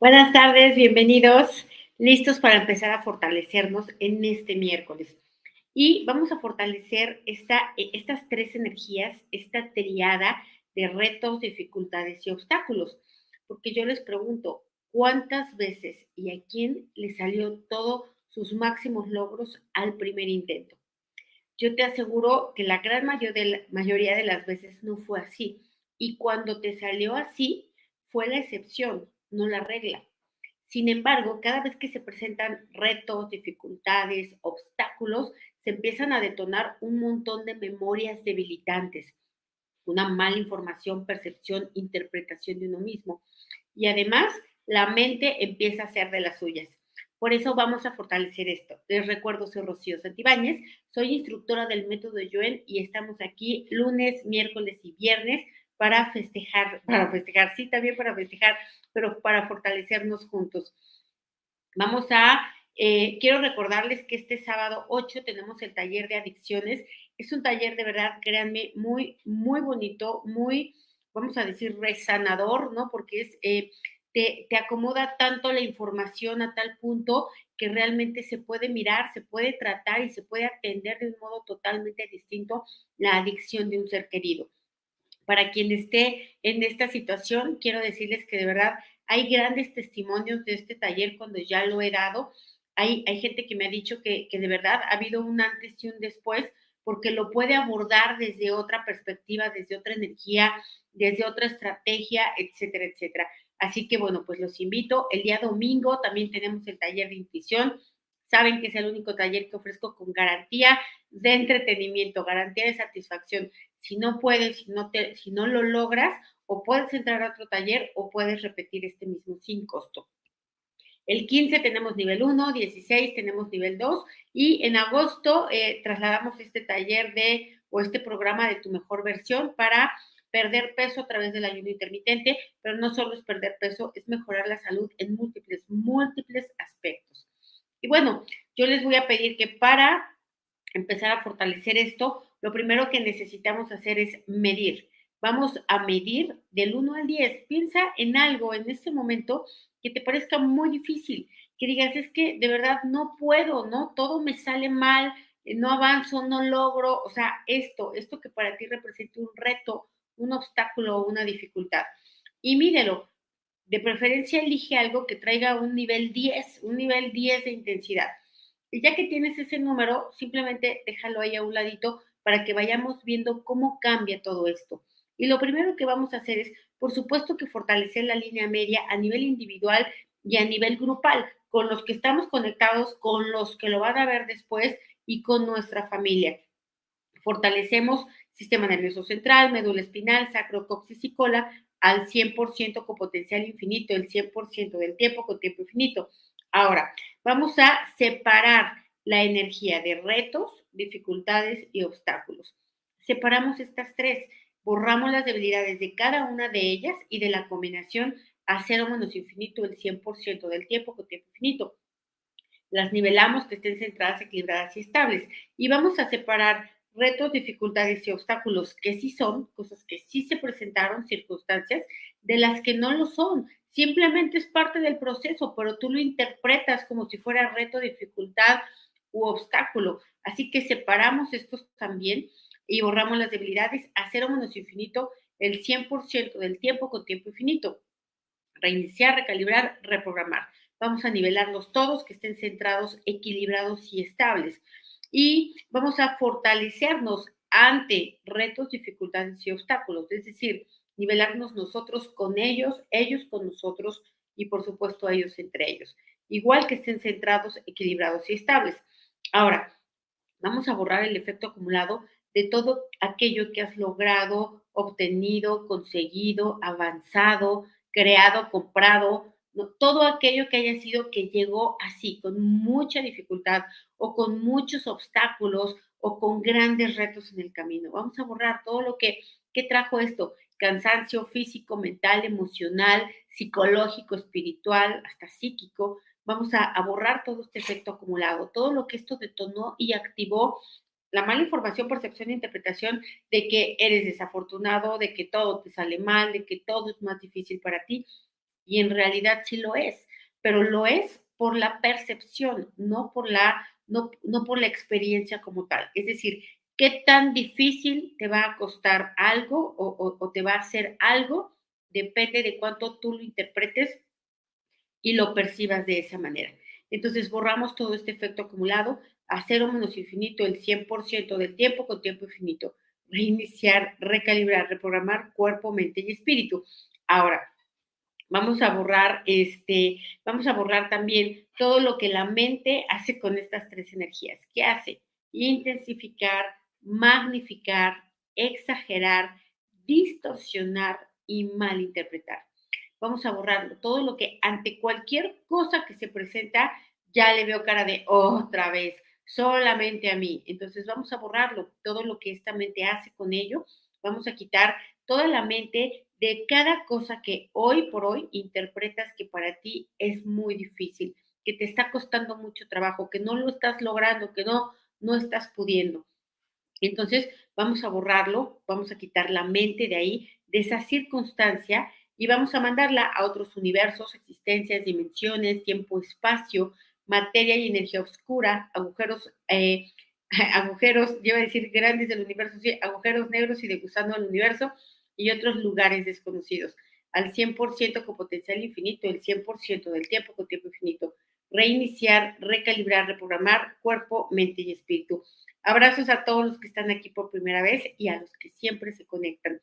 Buenas tardes, bienvenidos, listos para empezar a fortalecernos en este miércoles. Y vamos a fortalecer esta, eh, estas tres energías, esta triada de retos, dificultades y obstáculos. Porque yo les pregunto, ¿cuántas veces y a quién le salió todos sus máximos logros al primer intento? Yo te aseguro que la gran mayoría de las veces no fue así. Y cuando te salió así, fue la excepción, no la regla. Sin embargo, cada vez que se presentan retos, dificultades, obstáculos, se empiezan a detonar un montón de memorias debilitantes, una mala información, percepción, interpretación de uno mismo. Y además, la mente empieza a ser de las suyas. Por eso vamos a fortalecer esto. Les recuerdo, soy Rocío Santibáñez, soy instructora del método Joen y estamos aquí lunes, miércoles y viernes para festejar, para festejar, sí, también para festejar, pero para fortalecernos juntos. Vamos a, eh, quiero recordarles que este sábado 8 tenemos el taller de adicciones. Es un taller de verdad, créanme, muy, muy bonito, muy, vamos a decir, resanador, ¿no? Porque es, eh, te, te acomoda tanto la información a tal punto que realmente se puede mirar, se puede tratar y se puede atender de un modo totalmente distinto la adicción de un ser querido para quien esté en esta situación, quiero decirles que de verdad hay grandes testimonios de este taller cuando ya lo he dado. Hay, hay gente que me ha dicho que, que de verdad ha habido un antes y un después porque lo puede abordar desde otra perspectiva, desde otra energía, desde otra estrategia, etcétera, etcétera. Así que bueno, pues los invito. El día domingo también tenemos el taller de intuición. Saben que es el único taller que ofrezco con garantía de entretenimiento, garantía de satisfacción. Si no puedes, si no, te, si no lo logras, o puedes entrar a otro taller o puedes repetir este mismo sin costo. El 15 tenemos nivel 1, 16 tenemos nivel 2 y en agosto eh, trasladamos este taller de o este programa de tu mejor versión para perder peso a través del ayuno intermitente, pero no solo es perder peso, es mejorar la salud en múltiples, múltiples aspectos. Y bueno, yo les voy a pedir que para empezar a fortalecer esto, lo primero que necesitamos hacer es medir. Vamos a medir del 1 al 10. Piensa en algo en este momento que te parezca muy difícil, que digas, es que de verdad no puedo, ¿no? Todo me sale mal, eh, no avanzo, no logro, o sea, esto, esto que para ti representa un reto, un obstáculo o una dificultad. Y mídelo. De preferencia elige algo que traiga un nivel 10, un nivel 10 de intensidad. Y ya que tienes ese número, simplemente déjalo ahí a un ladito para que vayamos viendo cómo cambia todo esto. Y lo primero que vamos a hacer es, por supuesto, que fortalecer la línea media a nivel individual y a nivel grupal, con los que estamos conectados, con los que lo van a ver después y con nuestra familia. Fortalecemos sistema nervioso central, médula espinal, sacro, coxis y cola al 100% con potencial infinito, el 100% del tiempo con tiempo infinito. Ahora, vamos a separar la energía de retos, dificultades y obstáculos. Separamos estas tres, borramos las debilidades de cada una de ellas y de la combinación a cero menos infinito el 100% del tiempo con tiempo infinito. Las nivelamos que estén centradas, equilibradas y estables. Y vamos a separar retos, dificultades y obstáculos que sí son, cosas que sí se presentaron, circunstancias, de las que no lo son, Simplemente es parte del proceso, pero tú lo interpretas como si fuera reto, dificultad u obstáculo. Así que separamos estos también y borramos las debilidades a cero menos infinito el 100% del tiempo con tiempo infinito. Reiniciar, recalibrar, reprogramar. Vamos a nivelarlos todos, que estén centrados, equilibrados y estables. Y vamos a fortalecernos ante retos, dificultades y obstáculos. Es decir, nivelarnos nosotros con ellos, ellos con nosotros y por supuesto ellos entre ellos. Igual que estén centrados, equilibrados y estables. Ahora, vamos a borrar el efecto acumulado de todo aquello que has logrado, obtenido, conseguido, avanzado, creado, comprado, todo aquello que haya sido que llegó así, con mucha dificultad o con muchos obstáculos o con grandes retos en el camino. Vamos a borrar todo lo que, que trajo esto, cansancio físico, mental, emocional, psicológico, espiritual, hasta psíquico. Vamos a, borrar todo este efecto acumulado, todo lo que esto detonó y activó la mala información, percepción e interpretación de que eres desafortunado, de que todo te sale mal, de que todo es más difícil para ti. Y en realidad sí lo es, pero lo es por la percepción, no por la, no, no por la experiencia como tal. Es decir, qué tan difícil te va a costar algo o, o te va a hacer algo, depende de cuánto tú lo interpretes y lo percibas de esa manera. Entonces borramos todo este efecto acumulado a cero menos infinito el 100% del tiempo con tiempo infinito. Reiniciar, recalibrar, reprogramar cuerpo, mente y espíritu. Ahora, vamos a borrar este, vamos a borrar también todo lo que la mente hace con estas tres energías. ¿Qué hace? Intensificar, magnificar, exagerar, distorsionar y malinterpretar vamos a borrarlo. Todo lo que ante cualquier cosa que se presenta, ya le veo cara de otra vez, solamente a mí. Entonces vamos a borrarlo, todo lo que esta mente hace con ello. Vamos a quitar toda la mente de cada cosa que hoy por hoy interpretas que para ti es muy difícil, que te está costando mucho trabajo, que no lo estás logrando, que no, no estás pudiendo. Entonces, vamos a borrarlo, vamos a quitar la mente de ahí, de esa circunstancia y vamos a mandarla a otros universos, existencias, dimensiones, tiempo, espacio, materia y energía oscura, agujeros, eh, agujeros, yo a decir grandes del universo, sí, agujeros negros y de gusano del universo y otros lugares desconocidos, al 100% con potencial infinito, el 100% del tiempo con tiempo infinito. Reiniciar, recalibrar, reprogramar cuerpo, mente y espíritu. Abrazos a todos los que están aquí por primera vez y a los que siempre se conectan.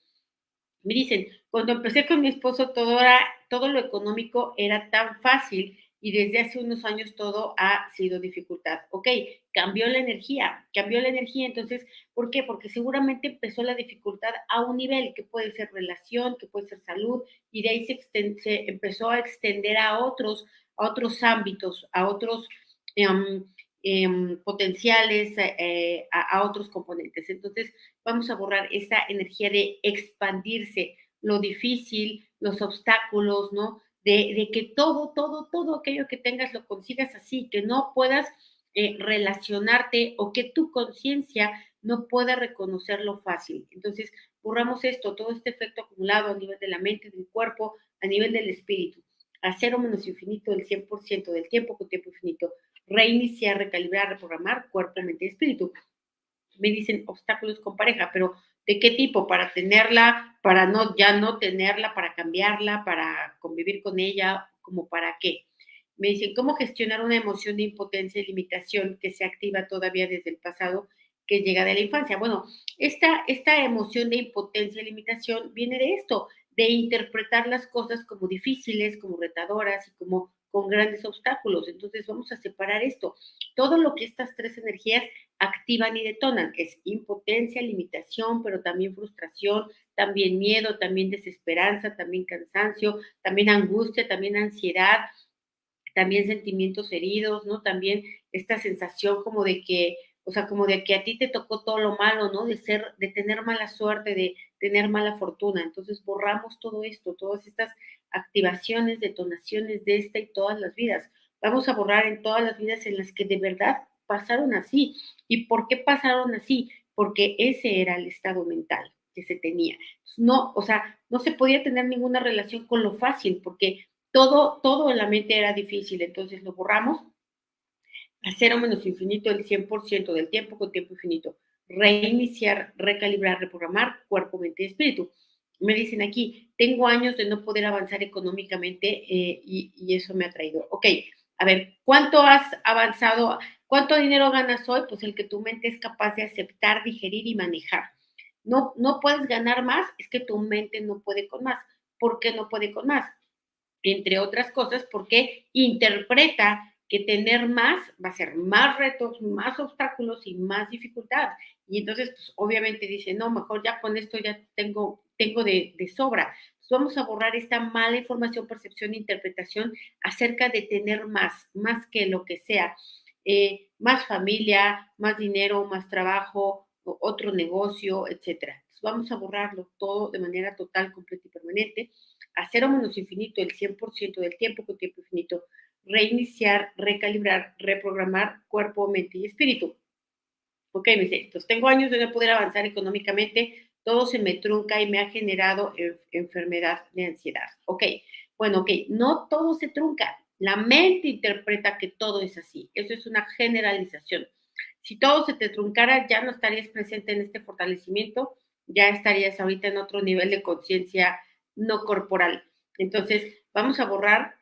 Me dicen, cuando empecé con mi esposo, todo, era, todo lo económico era tan fácil y desde hace unos años todo ha sido dificultad. Ok, cambió la energía, cambió la energía, entonces, ¿por qué? Porque seguramente empezó la dificultad a un nivel que puede ser relación, que puede ser salud, y de ahí se, se empezó a extender a otros, a otros ámbitos, a otros... Em, Em, potenciales eh, a, otros componentes. Entonces, vamos a borrar esa energía de expandirse, lo difícil, los obstáculos, ¿no? De, que todo, todo, todo aquello que tengas lo consigas así, que no puedas eh, relacionarte o que tu conciencia no pueda reconocerlo fácil. Entonces, borramos esto, todo este efecto acumulado a nivel de la mente, del cuerpo, a nivel del espíritu, a cero menos infinito, el 100% del tiempo con tiempo infinito reiniciar, recalibrar, reprogramar cuerpo, mente y espíritu. Me dicen obstáculos con pareja, pero ¿de qué tipo? Para tenerla, para no, ya no tenerla, para cambiarla, para convivir con ella, como para qué. Me dicen, ¿cómo gestionar una emoción de impotencia y limitación que se activa todavía desde el pasado, que llega de la infancia? Bueno, esta, esta emoción de impotencia y limitación viene de esto, de interpretar las cosas como difíciles, como retadoras y como con grandes obstáculos. Entonces vamos a separar esto. Todo lo que estas tres energías activan y detonan es impotencia, limitación, pero también frustración, también miedo, también desesperanza, también cansancio, también angustia, también ansiedad, también sentimientos heridos, ¿no? También esta sensación como de que, o sea, como de que a ti te tocó todo lo malo, ¿no? De ser, de tener mala suerte, de tener mala fortuna. Entonces borramos todo esto, todas estas activaciones, detonaciones de esta y todas las vidas. Vamos a borrar en todas las vidas en las que de verdad pasaron así. ¿Y por qué pasaron así? Porque ese era el estado mental que se tenía. No, o sea, no se podía tener ninguna relación con lo fácil porque todo, todo en la mente era difícil. Entonces lo borramos a cero menos infinito el 100% del tiempo con tiempo infinito. Reiniciar, recalibrar, reprogramar cuerpo, mente y espíritu me dicen aquí, tengo años de no poder avanzar económicamente eh, y, eso me ha traído. Ok, a ver, ¿cuánto has avanzado? ¿Cuánto dinero ganas hoy? Pues el que tu mente es capaz de aceptar, digerir y manejar. No, no puedes ganar más, es que tu mente no puede con más. ¿Por qué no puede con más? Entre otras cosas, porque interpreta que tener más va a ser más retos, más obstáculos y más dificultad. Y entonces, pues obviamente dice, no, mejor ya con esto ya tengo tengo de, sobra. vamos a borrar esta mala información, percepción e interpretación acerca de tener más, más que lo que sea. Eh, más familia, más dinero, más trabajo, otro negocio, etcétera. vamos a borrarlo todo de manera total, completa y permanente. A cero menos infinito, el 100% del tiempo con tiempo infinito. Reiniciar, recalibrar, reprogramar cuerpo, mente y espíritu. Ok, me dice, entonces tengo años de no poder avanzar económicamente, todo se me trunca y me ha generado enfermedad de ansiedad. Ok, Bueno, ok, no todo se trunca. La mente interpreta que todo es así. Eso es una generalización. Si todo se te truncara, ya no estarías presente en este fortalecimiento, ya estarías ahorita en otro nivel de conciencia no corporal. Entonces, vamos a borrar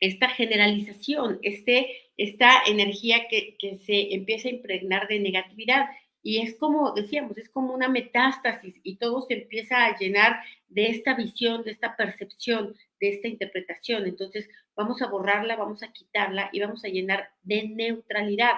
esta generalización, este, esta energía que, que se empieza a impregnar de negatividad. Y es como decíamos, es como una metástasis y todo se empieza a llenar de esta visión, de esta percepción, de esta interpretación. Entonces, vamos a borrarla, vamos a quitarla y vamos a llenar de neutralidad.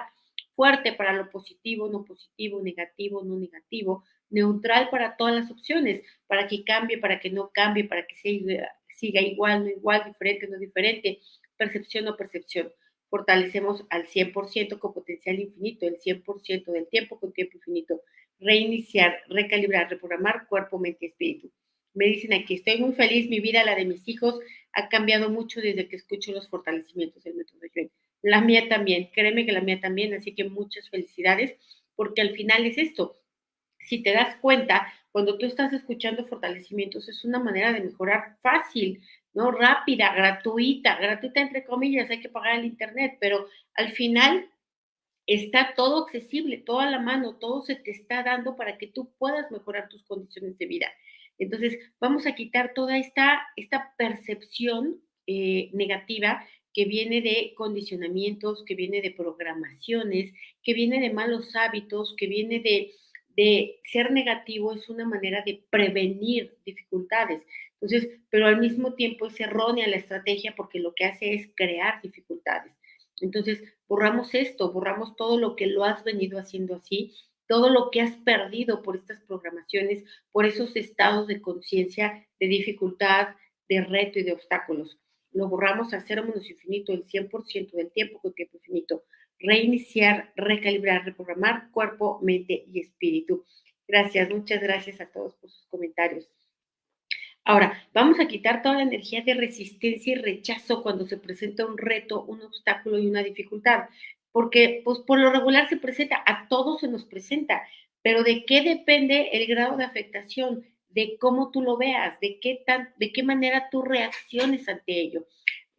Fuerte para lo positivo, no positivo, negativo, no negativo, neutral para todas las opciones, para que cambie, para que no cambie, para que siga, igual, no igual, diferente, no diferente, percepción o percepción. Fortalecemos al 100% con potencial infinito, el 100% del tiempo con tiempo infinito. Reiniciar, recalibrar, reprogramar cuerpo, mente y espíritu. Me dicen aquí, estoy muy feliz, mi vida, la de mis hijos, ha cambiado mucho desde que escucho los fortalecimientos del método de La mía también, créeme que la mía también, así que muchas felicidades, porque al final es esto, si te das cuenta, cuando tú estás escuchando fortalecimientos, es una manera de mejorar fácil, ¿no? Rápida, gratuita, gratuita entre comillas, hay que pagar el internet, pero al final está todo accesible, todo a la mano, todo se te está dando para que tú puedas mejorar tus condiciones de vida. Entonces, vamos a quitar toda esta, esta percepción eh, negativa que viene de condicionamientos, que viene de programaciones, que viene de malos hábitos, que viene de de ser negativo es una manera de prevenir dificultades. Entonces, pero al mismo tiempo es errónea la estrategia porque lo que hace es crear dificultades. Entonces, borramos esto, borramos todo lo que lo has venido haciendo así, todo lo que has perdido por estas programaciones, por esos estados de conciencia, de dificultad, de reto y de obstáculos. Lo borramos a cero menos infinito el 100% del tiempo con tiempo infinito reiniciar, recalibrar, reprogramar cuerpo, mente y espíritu. Gracias, muchas gracias a todos por sus comentarios. Ahora, vamos a quitar toda la energía de resistencia y rechazo cuando se presenta un reto, un obstáculo y una dificultad, porque pues por lo regular se presenta, a todos se nos presenta, pero ¿de qué depende el grado de afectación? De cómo tú lo veas, de qué, tan, de qué manera tú reacciones ante ello.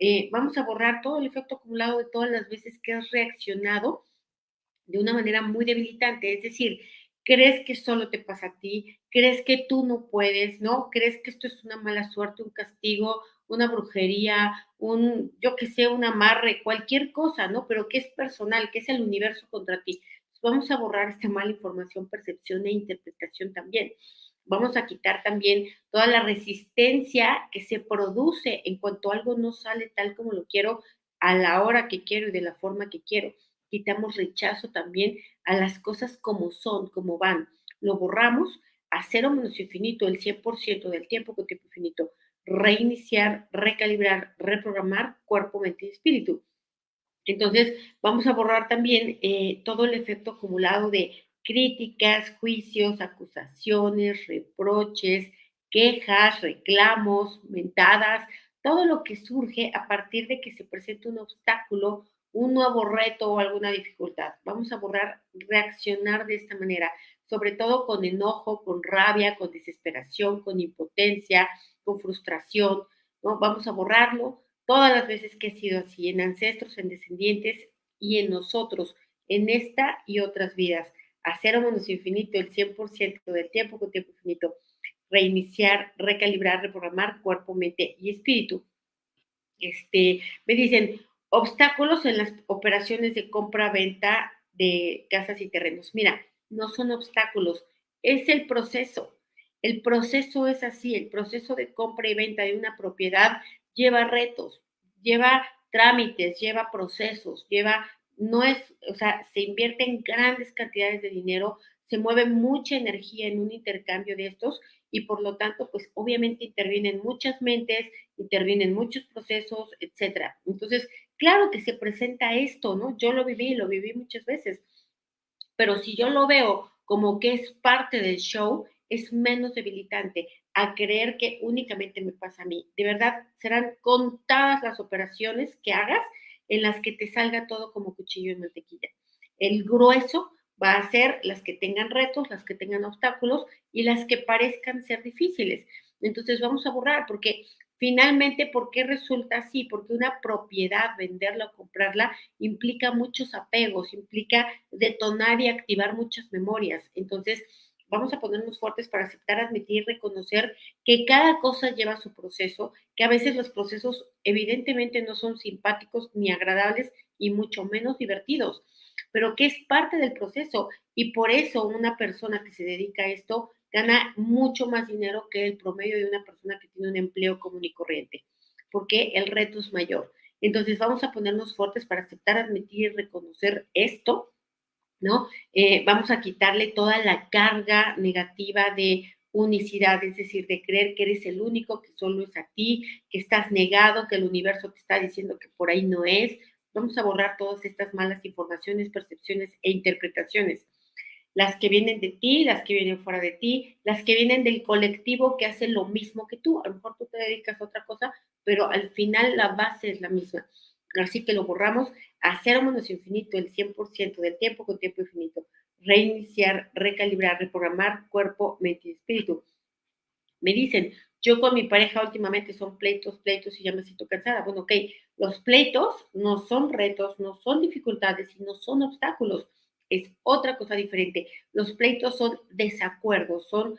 Eh, vamos a borrar todo el efecto acumulado de todas las veces que has reaccionado de una manera muy debilitante. Es decir, crees que solo te pasa a ti, crees que tú no puedes, ¿no? Crees que esto es una mala suerte, un castigo, una brujería, un, yo que sé, un amarre, cualquier cosa, ¿no? Pero que es personal, que es el universo contra ti. vamos a borrar esta mala información, percepción e interpretación también vamos a quitar también toda la resistencia que se produce en cuanto algo no sale tal como lo quiero, a la hora que quiero y de la forma que quiero. Quitamos rechazo también a las cosas como son, como van. Lo borramos a cero menos infinito, el 100% del tiempo con tiempo infinito. Reiniciar, recalibrar, reprogramar cuerpo, mente y espíritu. Entonces, vamos a borrar también eh, todo el efecto acumulado de críticas, juicios, acusaciones, reproches, quejas, reclamos, mentadas, todo lo que surge a partir de que se presenta un obstáculo, un nuevo reto o alguna dificultad. Vamos a borrar, reaccionar de esta manera, sobre todo con enojo, con rabia, con desesperación, con impotencia, con frustración, ¿no? Vamos a borrarlo todas las veces que ha sido así, en ancestros, en descendientes y en nosotros, en esta y otras vidas a menos infinito el 100% del tiempo con tiempo infinito, reiniciar, recalibrar, reprogramar cuerpo, mente y espíritu. Este, me dicen, obstáculos en las operaciones de compra-venta de casas y terrenos. Mira, no son obstáculos, es el proceso. El proceso es así, el proceso de compra y venta de una propiedad lleva retos, lleva trámites, lleva procesos, lleva no es, o sea, se invierte en grandes cantidades de dinero, se mueve mucha energía en un intercambio de estos y por lo tanto, pues obviamente intervienen muchas mentes, intervienen muchos procesos, etcétera. Entonces, claro que se presenta esto, ¿no? Yo lo viví, lo viví muchas veces, pero si yo lo veo como que es parte del show, es menos debilitante a creer que únicamente me pasa a mí. De verdad, serán contadas las operaciones que hagas en las que te salga todo como cuchillo en mantequilla. El grueso va a ser las que tengan retos, las que tengan obstáculos y las que parezcan ser difíciles. Entonces vamos a borrar porque Finalmente, ¿por qué resulta así? Porque una propiedad, venderla o comprarla, implica muchos apegos, implica detonar y activar muchas memorias. Entonces, vamos a ponernos fuertes para aceptar, admitir, reconocer que cada cosa lleva su proceso, que a veces los procesos evidentemente no son simpáticos ni agradables y mucho menos divertidos, pero que es parte del proceso y por eso una persona que se dedica a esto gana mucho más dinero que el promedio de una persona que tiene un empleo común y corriente, porque el reto es mayor. Entonces vamos a ponernos fuertes para aceptar, admitir y reconocer esto ¿no? Eh, vamos a quitarle toda la carga negativa de unicidad, es decir, de creer que eres el único, que solo es a ti, que estás negado, que el universo te está diciendo que por ahí no es. Vamos a borrar todas estas malas informaciones, percepciones e interpretaciones. Las que vienen de ti, las que vienen fuera de ti, las que vienen del colectivo que hace lo mismo que tú. A lo mejor tú te dedicas a otra cosa, pero al final la base es la misma. Así que lo borramos a cero menos infinito el 100% del tiempo con tiempo infinito. Reiniciar, recalibrar, reprogramar cuerpo, mente y espíritu. Me dicen, yo con mi pareja últimamente son pleitos, pleitos y ya me siento cansada. Bueno, ok, los pleitos no son retos, no son dificultades y no son obstáculos. Es otra cosa diferente. Los pleitos son desacuerdos, son,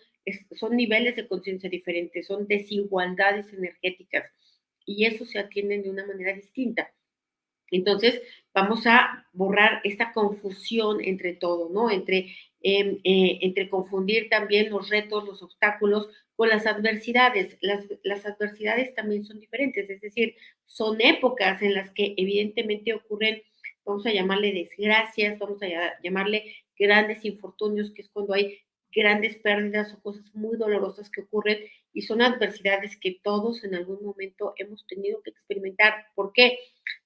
son niveles de conciencia diferentes, son desigualdades energéticas y eso se atienden de una manera distinta. Entonces, vamos a borrar esta confusión entre todo, ¿no? Entre, em, eh, entre confundir también los retos, los obstáculos con las adversidades. Las, las adversidades también son diferentes, es decir, son épocas en las que evidentemente ocurren, vamos a llamarle desgracias, vamos a llamarle grandes infortunios, que es cuando hay grandes pérdidas o cosas muy dolorosas que ocurren y son adversidades que todos en algún momento hemos tenido que experimentar. ¿Por qué?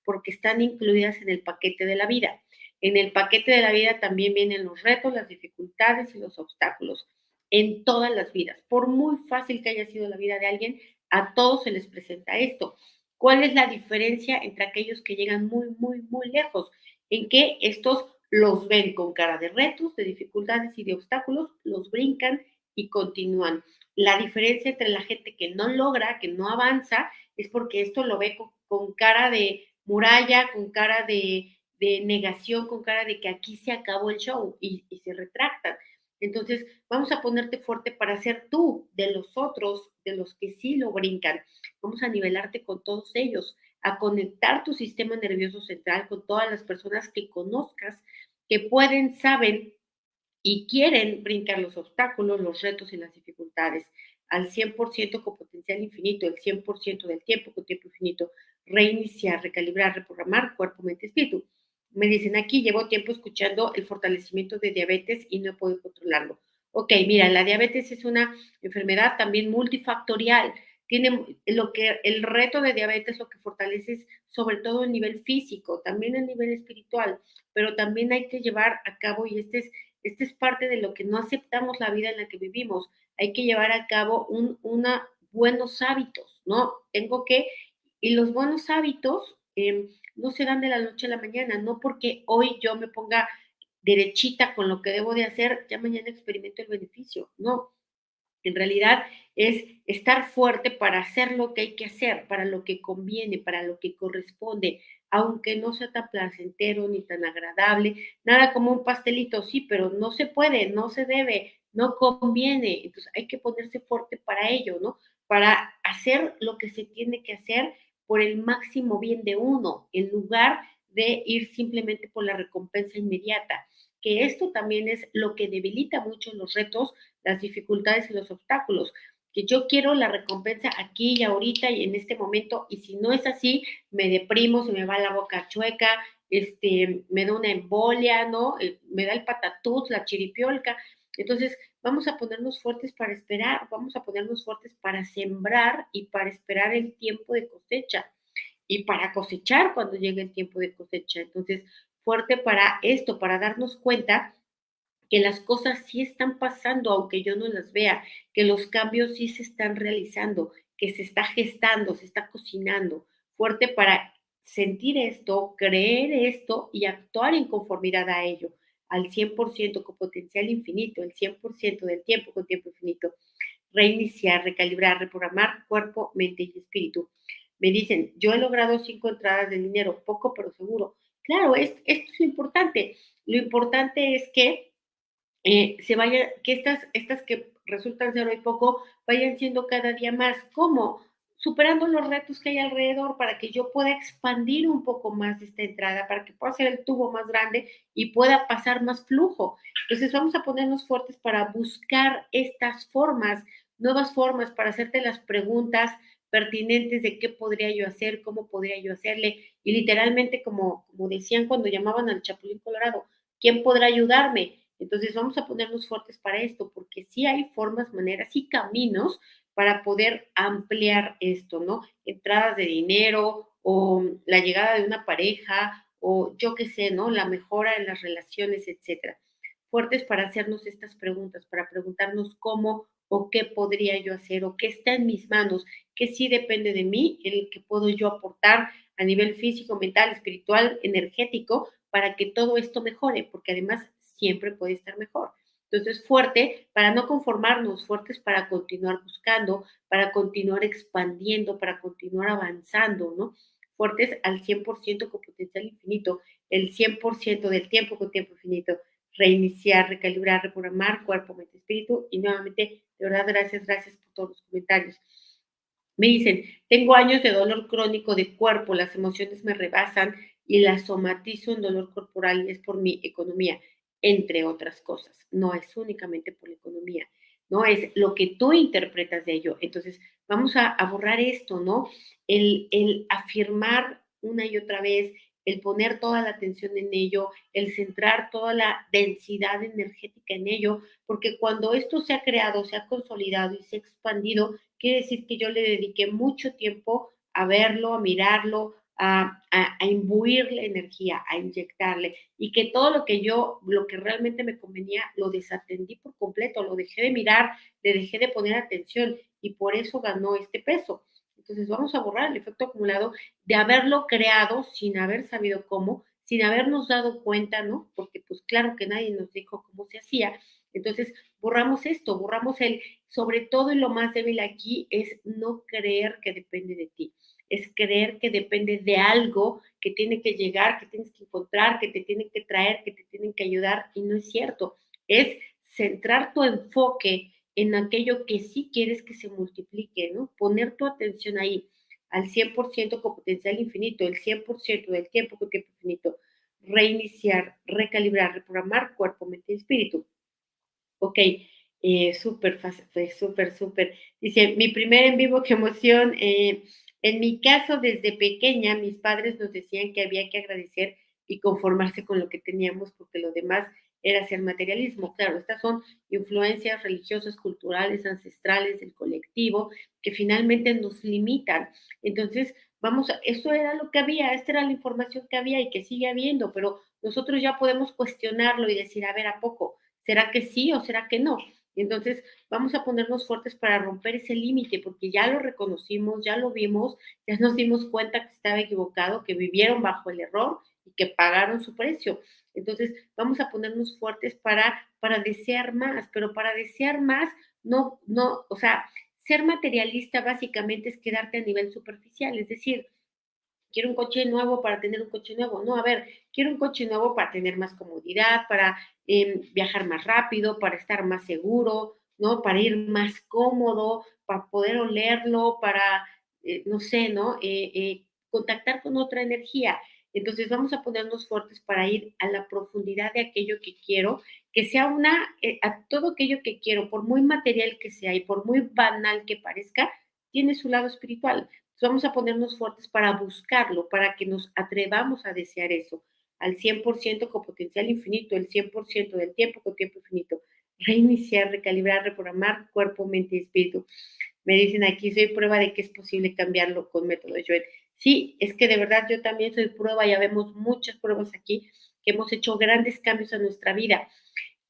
Porque están incluidas en el paquete de la vida. En el paquete de la vida también vienen los retos, las dificultades y los obstáculos en todas las vidas. Por muy fácil que haya sido la vida de alguien, a todos se les presenta esto. ¿Cuál es la diferencia entre aquellos que llegan muy, muy, muy lejos? En que estos los ven con cara de retos, de dificultades y de obstáculos, los brincan y continúan. La diferencia entre la gente que no logra, que no avanza, es porque esto lo ve con, cara de muralla, con cara de, negación, con cara de que aquí se acabó el show y, y se retractan. Entonces, vamos a ponerte fuerte para ser tú de los otros, de los que sí lo brincan. Vamos a nivelarte con todos ellos, a conectar tu sistema nervioso central con todas las personas que conozcas, que pueden, saben y quieren brincar los obstáculos, los retos y las dificultades al 100% con potencial infinito, el 100% del tiempo con tiempo infinito, reiniciar, recalibrar, reprogramar cuerpo, mente, espíritu. Me dicen aquí, llevo tiempo escuchando el fortalecimiento de diabetes y no podido controlarlo. Ok, mira, la diabetes es una enfermedad también multifactorial. Tiene lo que el reto de diabetes lo que fortalece es sobre todo el nivel físico, también el nivel espiritual, pero también hay que llevar a cabo y este es este es parte de lo que no aceptamos la vida en la que vivimos. Hay que llevar a cabo un, una, buenos hábitos, ¿no? Tengo que, y los buenos hábitos em, no se dan de la noche a la mañana, no porque hoy yo me ponga derechita con lo que debo de hacer, ya mañana experimento el beneficio, no. En realidad es estar fuerte para hacer lo que hay que hacer, para lo que conviene, para lo que corresponde, aunque no sea tan placentero ni tan agradable, nada como un pastelito, sí, pero no se puede, no se debe, no conviene. Entonces hay que ponerse fuerte para ello, ¿no? Para hacer lo que se tiene que hacer por el máximo bien de uno, en lugar de ir simplemente por la recompensa inmediata. Que esto también es lo que debilita mucho los retos, las dificultades y los obstáculos que yo quiero la recompensa aquí y ahorita y en este momento, y si no es así, me deprimo, se me va la boca chueca, este, me da una embolia, ¿no? Eh, me da el patatús, la chiripiolca. Entonces, vamos a ponernos fuertes para esperar, vamos a ponernos fuertes para sembrar y para esperar el tiempo de cosecha y para cosechar cuando llegue el tiempo de cosecha. Entonces, fuerte para esto, para darnos cuenta que las cosas sí están pasando aunque yo no las vea, que los cambios sí se están realizando, que se está gestando, se está cocinando. Fuerte para sentir esto, creer esto y actuar en conformidad a ello, al 100% con potencial infinito, el 100% del tiempo con tiempo infinito. reiniciar, recalibrar, reprogramar cuerpo, mente y espíritu. Me dicen, yo he logrado cinco entradas de dinero, poco pero seguro. Claro, esto es importante. Lo importante es que eh, se vaya, que estas, estas que resultan ser hoy poco, vayan siendo cada día más. ¿Cómo? Superando los retos que hay alrededor para que yo pueda expandir un poco más esta entrada, para que pueda ser el tubo más grande y pueda pasar más flujo. Entonces vamos a ponernos fuertes para buscar estas formas, nuevas formas, para hacerte las preguntas pertinentes de qué podría yo hacer, cómo podría yo hacerle. Y literalmente, como, como decían cuando llamaban al Chapulín Colorado, ¿quién podrá ayudarme? Entonces vamos a ponernos fuertes para esto, porque sí hay formas, maneras y caminos para poder ampliar esto, ¿no? Entradas de dinero o la llegada de una pareja o yo qué sé, ¿no? La mejora en las relaciones, etcétera. Fuertes para hacernos estas preguntas, para preguntarnos cómo o qué podría yo hacer o qué está en mis manos, que sí depende de mí, el que puedo yo aportar a nivel físico, mental, espiritual, energético, para que todo esto mejore, porque además siempre puede estar mejor. Entonces, fuerte para no conformarnos, fuertes para continuar buscando, para continuar expandiendo, para continuar avanzando, ¿no? Fuertes al 100% con potencial infinito, el 100% del tiempo con tiempo infinito, reiniciar, recalibrar, reprogramar cuerpo, mente, espíritu. Y nuevamente, de verdad, gracias, gracias por todos los comentarios. Me dicen, tengo años de dolor crónico de cuerpo, las emociones me rebasan y las somatizo en dolor corporal y es por mi economía entre otras cosas. No es únicamente por la economía, ¿no? Es lo que tú interpretas de ello. Entonces, vamos a, borrar esto, ¿no? El, el afirmar una y otra vez, el poner toda la atención en ello, el centrar toda la densidad energética en ello, porque cuando esto se ha creado, se ha consolidado y se ha expandido, quiere decir que yo le dediqué mucho tiempo a verlo, a mirarlo, a, imbuirle energía, a inyectarle, y que todo lo que yo, lo que realmente me convenía, lo desatendí por completo, lo dejé de mirar, le dejé de poner atención, y por eso ganó este peso. Entonces vamos a borrar el efecto acumulado de haberlo creado sin haber sabido cómo, sin habernos dado cuenta, ¿no? Porque pues claro que nadie nos dijo cómo se hacía. Entonces borramos esto, borramos el, sobre todo y lo más débil aquí es no creer que depende de ti es creer que depende de algo que tiene que llegar, que tienes que encontrar, que te tienen que traer, que te tienen que ayudar, y no es cierto. Es centrar tu enfoque en aquello que sí quieres que se multiplique, ¿no? Poner tu atención ahí al 100% con potencial infinito, el 100% del tiempo con tiempo infinito. Reiniciar, recalibrar, reprogramar cuerpo, mente y espíritu. Ok, eh, súper, súper, súper. Dice, mi primer en vivo, qué emoción. Eh, en mi caso, desde pequeña, mis padres nos decían que había que agradecer y conformarse con lo que teníamos porque lo demás era ser materialismo. Claro, estas son influencias religiosas, culturales, ancestrales del colectivo que finalmente nos limitan. Entonces, vamos, a, eso era lo que había, esta era la información que había y que sigue habiendo, pero nosotros ya podemos cuestionarlo y decir, a ver, ¿a poco? ¿Será que sí o será que no? Entonces vamos a ponernos fuertes para romper ese límite, porque ya lo reconocimos, ya lo vimos, ya nos dimos cuenta que estaba equivocado, que vivieron bajo el error y que pagaron su precio. Entonces vamos a ponernos fuertes para, para desear más, pero para desear más, no, no, o sea, ser materialista básicamente es quedarte a nivel superficial, es decir, quiero un coche nuevo para tener un coche nuevo. No, a ver, quiero un coche nuevo para tener más comodidad, para em, viajar más rápido, para estar más seguro, ¿no? Para ir más cómodo, para poder olerlo, para, eh, no sé, ¿no? Eh, eh, contactar con otra energía. Entonces vamos a ponernos fuertes para ir a la profundidad de aquello que quiero, que sea una, a todo aquello que quiero, por muy material que sea y por muy banal que parezca, tiene su lado espiritual vamos a ponernos fuertes para buscarlo, para que nos atrevamos a desear eso al 100% con potencial infinito, el 100% del tiempo con tiempo infinito. Reiniciar, recalibrar, reprogramar cuerpo, mente y espíritu. Me dicen aquí, soy prueba de que es posible cambiarlo con método Joel. Sí, es que de verdad yo también soy prueba, ya vemos muchas pruebas aquí que hemos hecho grandes cambios en nuestra vida.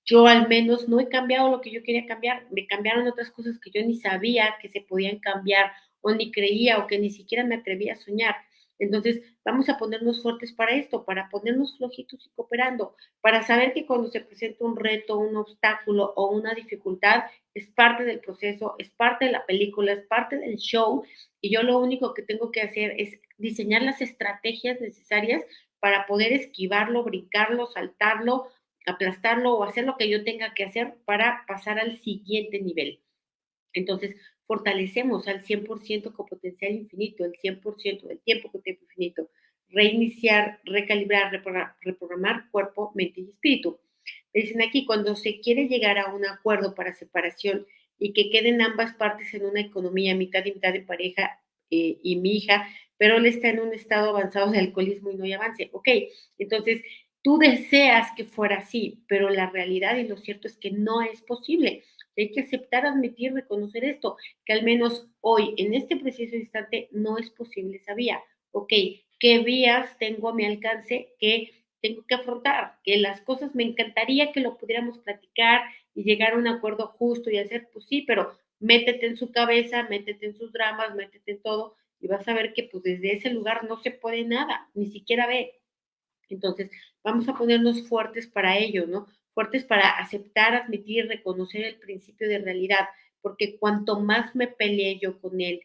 Yo al menos no he cambiado lo que yo quería cambiar, me cambiaron otras cosas que yo ni sabía que se podían cambiar o ni creía o que ni siquiera me atrevía a soñar. Entonces, vamos a ponernos fuertes para esto, para ponernos flojitos y cooperando, para saber que cuando se presenta un reto, un obstáculo o una dificultad, es parte del proceso, es parte de la película, es parte del show, y yo lo único que tengo que hacer es diseñar las estrategias necesarias para poder esquivarlo, brincarlo, saltarlo, aplastarlo o hacer lo que yo tenga que hacer para pasar al siguiente nivel. Entonces, fortalecemos al 100% con potencial infinito, el 100% del tiempo con tiempo infinito. Reiniciar, recalibrar, reprogramar cuerpo, mente y espíritu. Dicen aquí, cuando se quiere llegar a un acuerdo para separación y que queden ambas partes en una economía mitad y mitad de pareja eh, y mi hija, pero él está en un estado avanzado de alcoholismo y no hay avance. Ok, entonces tú deseas que fuera así, pero la realidad y lo cierto es que no es posible. Hay que aceptar, admitir, reconocer esto, que al menos hoy, en este preciso instante, no es posible esa vía. Ok, ¿qué vías tengo a mi alcance que tengo que afrontar? Que las cosas me encantaría que lo pudiéramos platicar y llegar a un acuerdo justo y hacer, pues sí, pero métete en su cabeza, métete en sus dramas, métete en todo y vas a ver que pues desde ese lugar no se puede nada, ni siquiera ve. Entonces, vamos a ponernos fuertes para ello, ¿no? Fuertes para aceptar, admitir, reconocer el principio de realidad, porque cuanto más me peleé yo con él,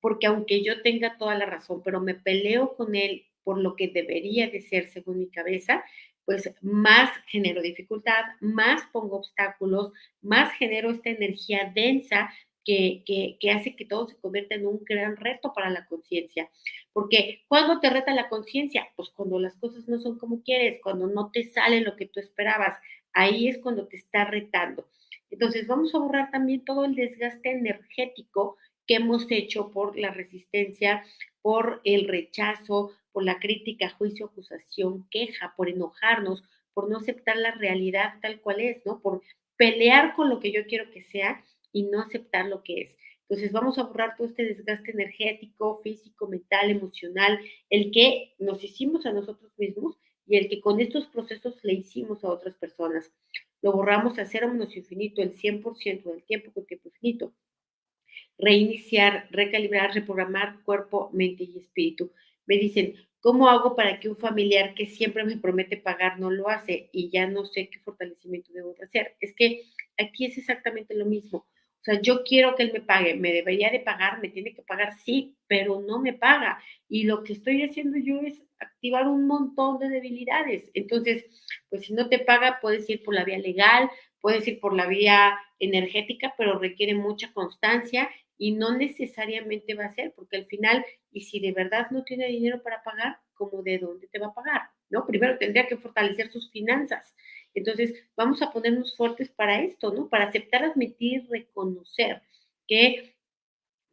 porque aunque yo tenga toda la razón, pero me peleo con él por lo que debería de ser según mi cabeza, pues más genero dificultad, más pongo obstáculos, más genero esta energía densa que, hace que todo se convierta en un gran reto para la conciencia. Porque cuando te reta la conciencia, pues cuando las cosas no son como quieres, cuando no te sale lo que tú esperabas, ahí es cuando te está retando. Entonces vamos a borrar también todo el desgaste energético que hemos hecho por la resistencia, por el rechazo, por la crítica, juicio, acusación, queja, por enojarnos, por no aceptar la realidad tal cual es, ¿no? Por pelear con lo que yo quiero que sea y no aceptar lo que es. Entonces vamos a borrar todo este desgaste energético, físico, mental, emocional, el que nos hicimos a nosotros mismos y el que con estos procesos le hicimos a otras personas. Lo borramos a cero menos infinito, el 100% del tiempo con tiempo infinito. Reiniciar, recalibrar, reprogramar cuerpo, mente y espíritu. Me dicen, ¿cómo hago para que un familiar que siempre me promete pagar no lo hace y ya no sé qué fortalecimiento debo hacer? Es que aquí es exactamente lo mismo o sea, yo quiero que él me pague, me debería de pagar, me tiene que pagar, sí, pero no me paga. Y lo que estoy haciendo yo es activar un montón de debilidades. Entonces, pues si no te paga, puedes ir por la vía legal, puedes ir por la vía energética, pero requiere mucha constancia y no necesariamente va a ser, porque al final, y si de verdad no tiene dinero para pagar, ¿cómo de dónde te va a pagar? ¿No? Primero tendría que fortalecer sus finanzas. Entonces, vamos a ponernos fuertes para esto, ¿no? Para aceptar, admitir, reconocer que,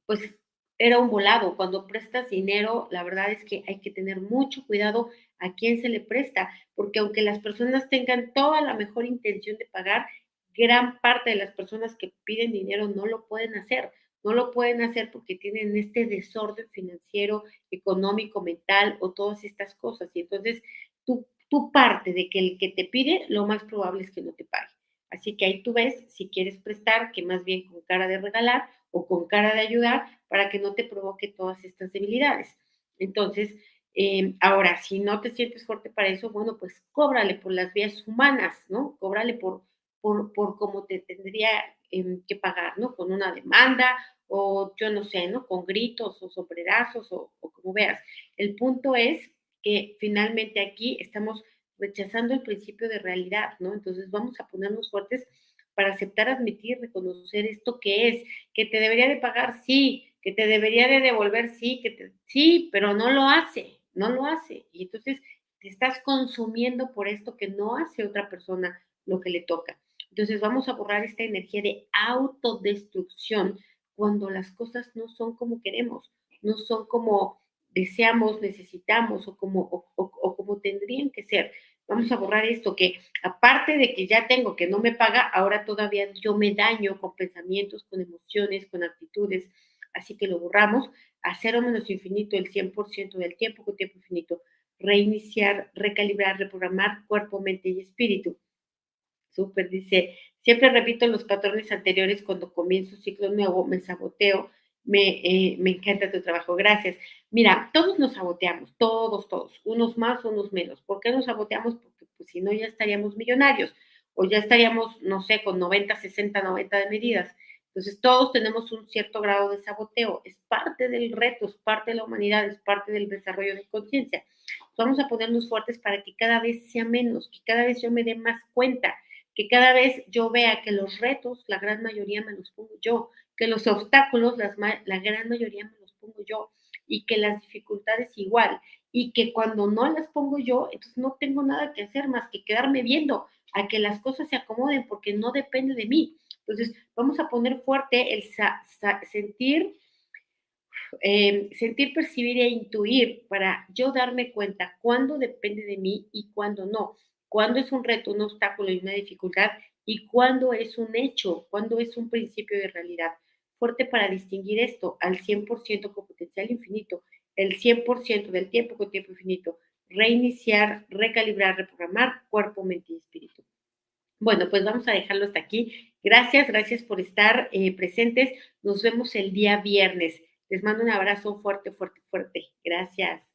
pues, era un volado. Cuando prestas dinero, la verdad es que hay que tener mucho cuidado a quién se le presta, porque aunque las personas tengan toda la mejor intención de pagar, gran parte de las personas que piden dinero no lo pueden hacer. No lo pueden hacer porque tienen este desorden financiero, económico, mental o todas estas cosas. Y entonces tú tu parte de que el que te pide, lo más probable es que no te pague. Así que ahí tú ves si quieres prestar, que más bien con cara de regalar o con cara de ayudar para que no te provoque todas estas debilidades. Entonces, em, ahora, si no te sientes fuerte para eso, bueno, pues cóbrale por las vías humanas, ¿no? Cóbrale por, por, por cómo te tendría em, que pagar, ¿no? Con una demanda o yo no sé, ¿no? Con gritos o sombrerazos o como veas. El punto es que finalmente aquí estamos rechazando el principio de realidad, ¿no? Entonces vamos a ponernos fuertes para aceptar, admitir, reconocer esto que es, que te debería de pagar, sí, que te debería de devolver, sí, que te, sí, pero no lo hace, no lo hace. Y entonces te estás consumiendo por esto que no hace otra persona lo que le toca. Entonces vamos a borrar esta energía de autodestrucción cuando las cosas no son como queremos, no son como deseamos, necesitamos o como, o, como tendrían que ser. Vamos a borrar esto, que aparte de que ya tengo que no me paga, ahora todavía yo me daño con pensamientos, con emociones, con actitudes. Así que lo borramos a cero menos infinito el 100% del tiempo con tiempo infinito. Reiniciar, recalibrar, reprogramar cuerpo, mente y espíritu. Súper, dice, siempre repito los patrones anteriores cuando comienzo ciclo nuevo, me saboteo Me, eh, me encanta tu trabajo, gracias. Mira, todos nos saboteamos, todos, todos, unos más, unos menos. ¿Por qué nos saboteamos? Porque pues, si no ya estaríamos millonarios o ya estaríamos, no sé, con 90, 60, 90 de medidas. Entonces, todos tenemos un cierto grado de saboteo. Es parte del reto, es parte de la humanidad, es parte del desarrollo de conciencia. Vamos a ponernos fuertes para que cada vez sea menos, que cada vez yo me dé más cuenta, que cada vez yo vea que los retos, la gran mayoría me los pongo yo, que los obstáculos, las, la gran mayoría me los pongo yo, y que las dificultades igual, y que cuando no las pongo yo, entonces no tengo nada que hacer más que quedarme viendo a que las cosas se acomoden porque no depende de mí. Entonces, vamos a poner fuerte el sentir, em, sentir, percibir e intuir para yo darme cuenta cuándo depende de mí y cuándo no, cuándo es un reto, un obstáculo y una dificultad y cuándo es un hecho, cuándo es un principio de realidad. Fuerte para distinguir esto al 100% con potencial infinito, el 100% del tiempo con tiempo infinito, reiniciar, recalibrar, reprogramar cuerpo, mente y espíritu. Bueno, pues vamos a dejarlo hasta aquí. Gracias, gracias por estar eh, presentes. Nos vemos el día viernes. Les mando un abrazo fuerte, fuerte, fuerte. Gracias.